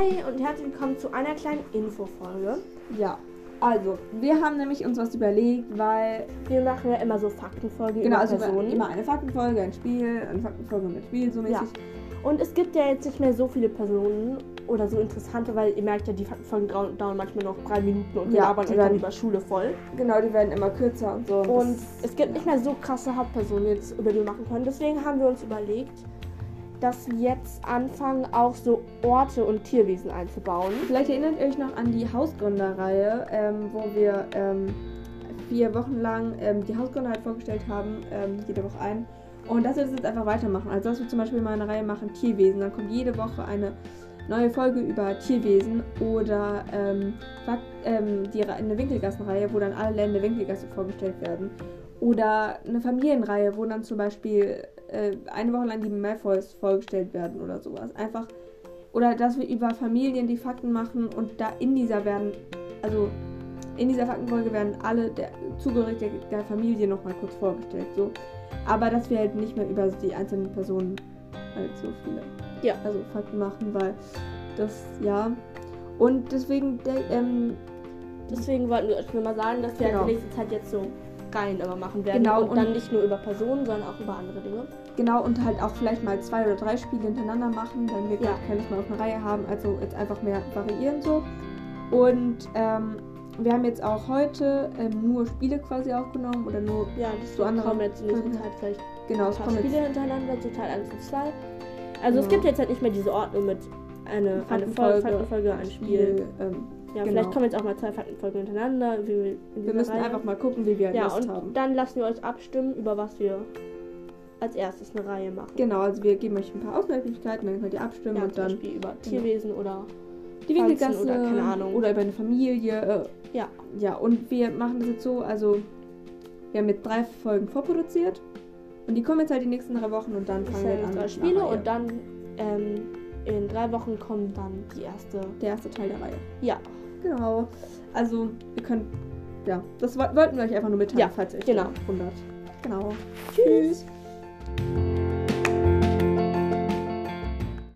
Hey und herzlich willkommen zu einer kleinen Infofolge. Ja, also, wir haben nämlich uns was überlegt, weil. Wir machen ja immer so Faktenfolgen Genau, über also Personen. immer eine Faktenfolge, ein Spiel, eine Faktenfolge mit Spiel, so mäßig. Ja. Und es gibt ja jetzt nicht mehr so viele Personen oder so interessante, weil ihr merkt ja, die Faktenfolgen dauern, manchmal noch drei Minuten und wir Ja, labern euch dann über Schule voll. Genau, die werden immer kürzer und so. Und das- es gibt nicht mehr so krasse Hauptpersonen jetzt, über die wir machen können. Deswegen haben wir uns überlegt, dass wir jetzt anfangen, auch so Orte und Tierwesen einzubauen. Vielleicht erinnert ihr euch noch an die Hausgründerreihe, ähm, wo wir ähm, vier Wochen lang ähm, die Hausgründer halt vorgestellt haben, ähm, jede Woche ein. Und das wird jetzt einfach weitermachen. Also, dass wir zum Beispiel mal eine Reihe machen, Tierwesen. Dann kommt jede Woche eine neue Folge über Tierwesen oder ähm, ähm, die, eine Winkelgassenreihe, wo dann alle Länder der Winkelgasse vorgestellt werden. Oder eine Familienreihe, wo dann zum Beispiel äh, eine Woche lang die Malfoys vorgestellt werden oder sowas. Einfach oder dass wir über Familien die Fakten machen und da in dieser werden, also in dieser Faktenfolge werden alle der Zugehörige der, der Familie nochmal kurz vorgestellt. So. Aber dass wir halt nicht mehr über die einzelnen Personen halt so viele Ja. also Fakten machen, weil das, ja. Und deswegen, der, ähm, Deswegen wollten wir euch nur mal sagen, dass wir halt Genau. in nächster Zeit jetzt so Reihen immer machen werden. Genau, und, und- dann nicht nur über Personen, sondern auch über andere Dinge. genau, und halt auch vielleicht mal zwei oder drei Spiele hintereinander machen, dann wir Ja. keine Lust mehr auf eine Reihe haben, also jetzt einfach mehr variieren so. Und ähm, wir haben jetzt auch heute ähm, nur Spiele quasi aufgenommen oder nur, Ja, das So andere kommen jetzt in nächster. Zeit vielleicht genau, es paar jetzt Spiele hintereinander, so Teil 1 und 2. Also es Genau. gibt jetzt halt nicht mehr diese Ordnung mit eine, eine Folge, Faktenfolge, ein Spiel. ähm, Ja, genau. vielleicht kommen jetzt auch mal zwei Faktenfolgen hintereinander. Wir wir müssen Reihe. einfach mal gucken, wie wir Ja, Lust und haben. dann lassen wir euch abstimmen, über was wir als erstes eine Reihe machen. Genau, also wir geben euch ein paar Auswahlmöglichkeiten, dann könnt ihr abstimmen Ja, und zum dann Beispiel über Tierwesen oder die Winkelgasse oder keine Ahnung. oder über eine Familie. Äh, Ja. Ja, und wir machen das jetzt so, also wir haben jetzt drei Folgen vorproduziert und die kommen jetzt halt die nächsten drei Wochen und dann fangen wir an. drei mit Spiele und dann ähm, in drei Wochen kommt dann die erste. der erste Teil der Reihe. Ja, Genau. Also ihr könnt, ja, das woll- wollten wir euch einfach nur mitteilen, Ja, falls ihr euch genau. wundert. Genau. Tschüss. Tschüss.